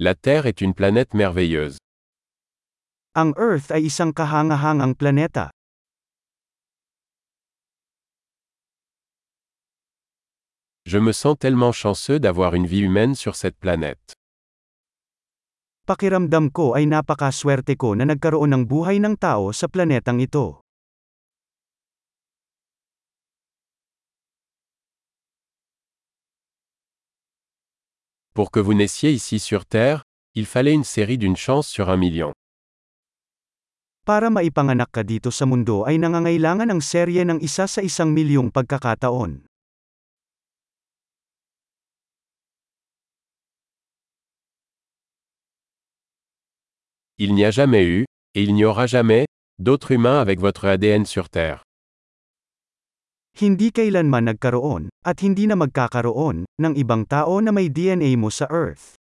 La Terre est une planète merveilleuse. Ang Earth ay isang kahangahangang planeta. Je me sens tellement chanceux d'avoir une vie humaine sur cette planète. Pakiramdam ko ay napakaswerte ko na nagkaroon ng buhay ng tao sa planetang ito. Pour que vous naissiez ici sur Terre, il fallait une série d'une chance sur un million. Para maipanganak ka dito sa mundo ay nangangailangan serye ng isa sa isang milyong pagkakataon. Il n'y a jamais eu, et il n'y aura jamais, d'autres humains avec votre ADN sur Terre. Hindi kailanman nagkaroon, at hindi na magkakaroon, ng ibang tao na may DNA mo sa Earth.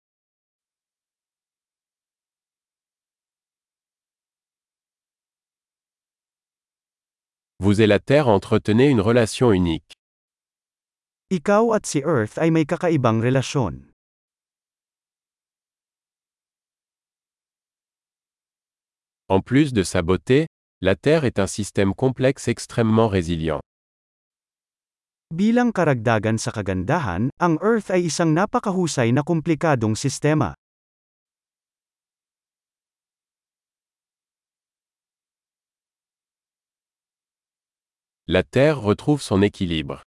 Vous et la Terre entretenez une relation unique. Ikaw at si Earth ay may kakaibang relasyon. En plus de sa beauté, la Terre est un système complexe extrêmement résilient. Bilang karagdagan sa kagandahan, ang Earth ay isang napakahusay na komplikadong sistema. La Terre retrouve son équilibre.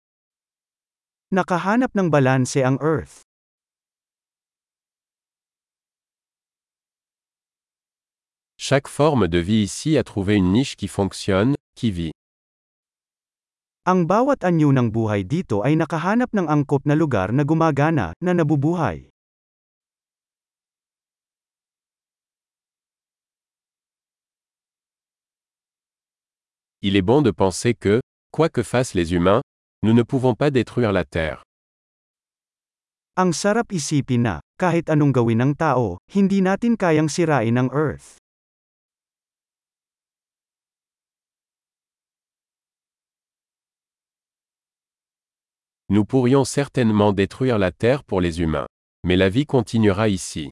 Nakahanap ng balanse ang Earth. Chaque forme de vie ici a trouvé une niche qui fonctionne, qui vit. Ang bawat anyo ng buhay dito ay nakahanap ng angkop na lugar na gumagana, na nabubuhay. Il est bon de penser que, quoi que fassent les humains, nous ne pouvons pas détruire la Terre. Ang sarap isipin na, kahit anong gawin ng tao, hindi natin kayang sirain ang Earth. Nous pourrions certainement détruire la Terre pour les humains. Mais la vie continuera ici.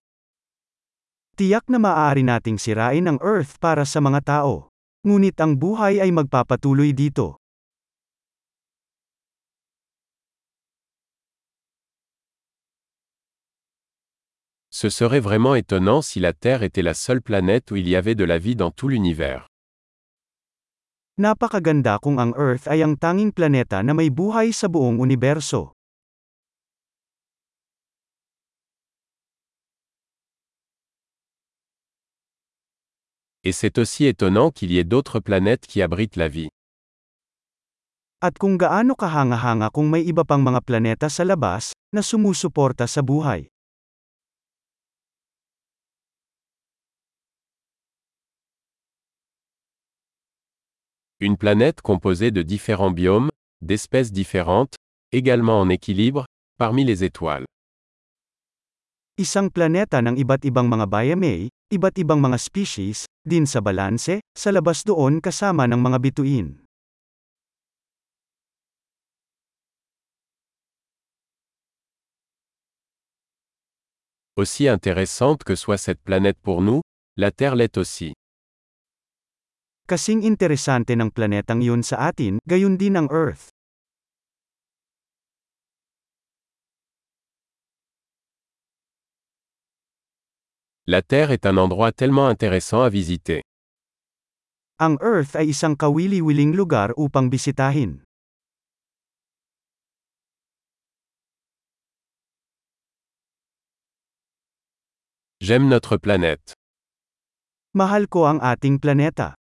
Tiyak na maaari nating sirain ang Earth para sa mga tao. Ngunit ang buhay ay magpapatuloy dito. Ce serait vraiment étonnant si la Terre était la seule planète où il y avait de la vie dans tout l'univers. Napakaganda kung ang Earth ay ang tanging planeta na may buhay sa buong universo. Et c'est aussi étonnant qu'il y ait d'autres planètes qui abritent la vie. At kung gaano kahanga-hanga kung may iba pang mga planeta sa labas, na sumusuporta sa buhay. Une planète composée de différents biomes, d'espèces différentes, également en équilibre, parmi les étoiles. Isang planeta ng iba't ibang mga biome, iba't ibang mga species, din sa balanse, sa labas doon kasama ng mga bituin. Aussi intéressante que soit cette planète pour nous, la Terre l'est aussi. Kasing interesante ng planetang yun sa atin, gayon din ang Earth. La Terre est un endroit tellement intéressant à visiter. Ang Earth ay isang kawili-wiling lugar upang bisitahin. J'aime notre planète. Mahal ko ang ating planeta.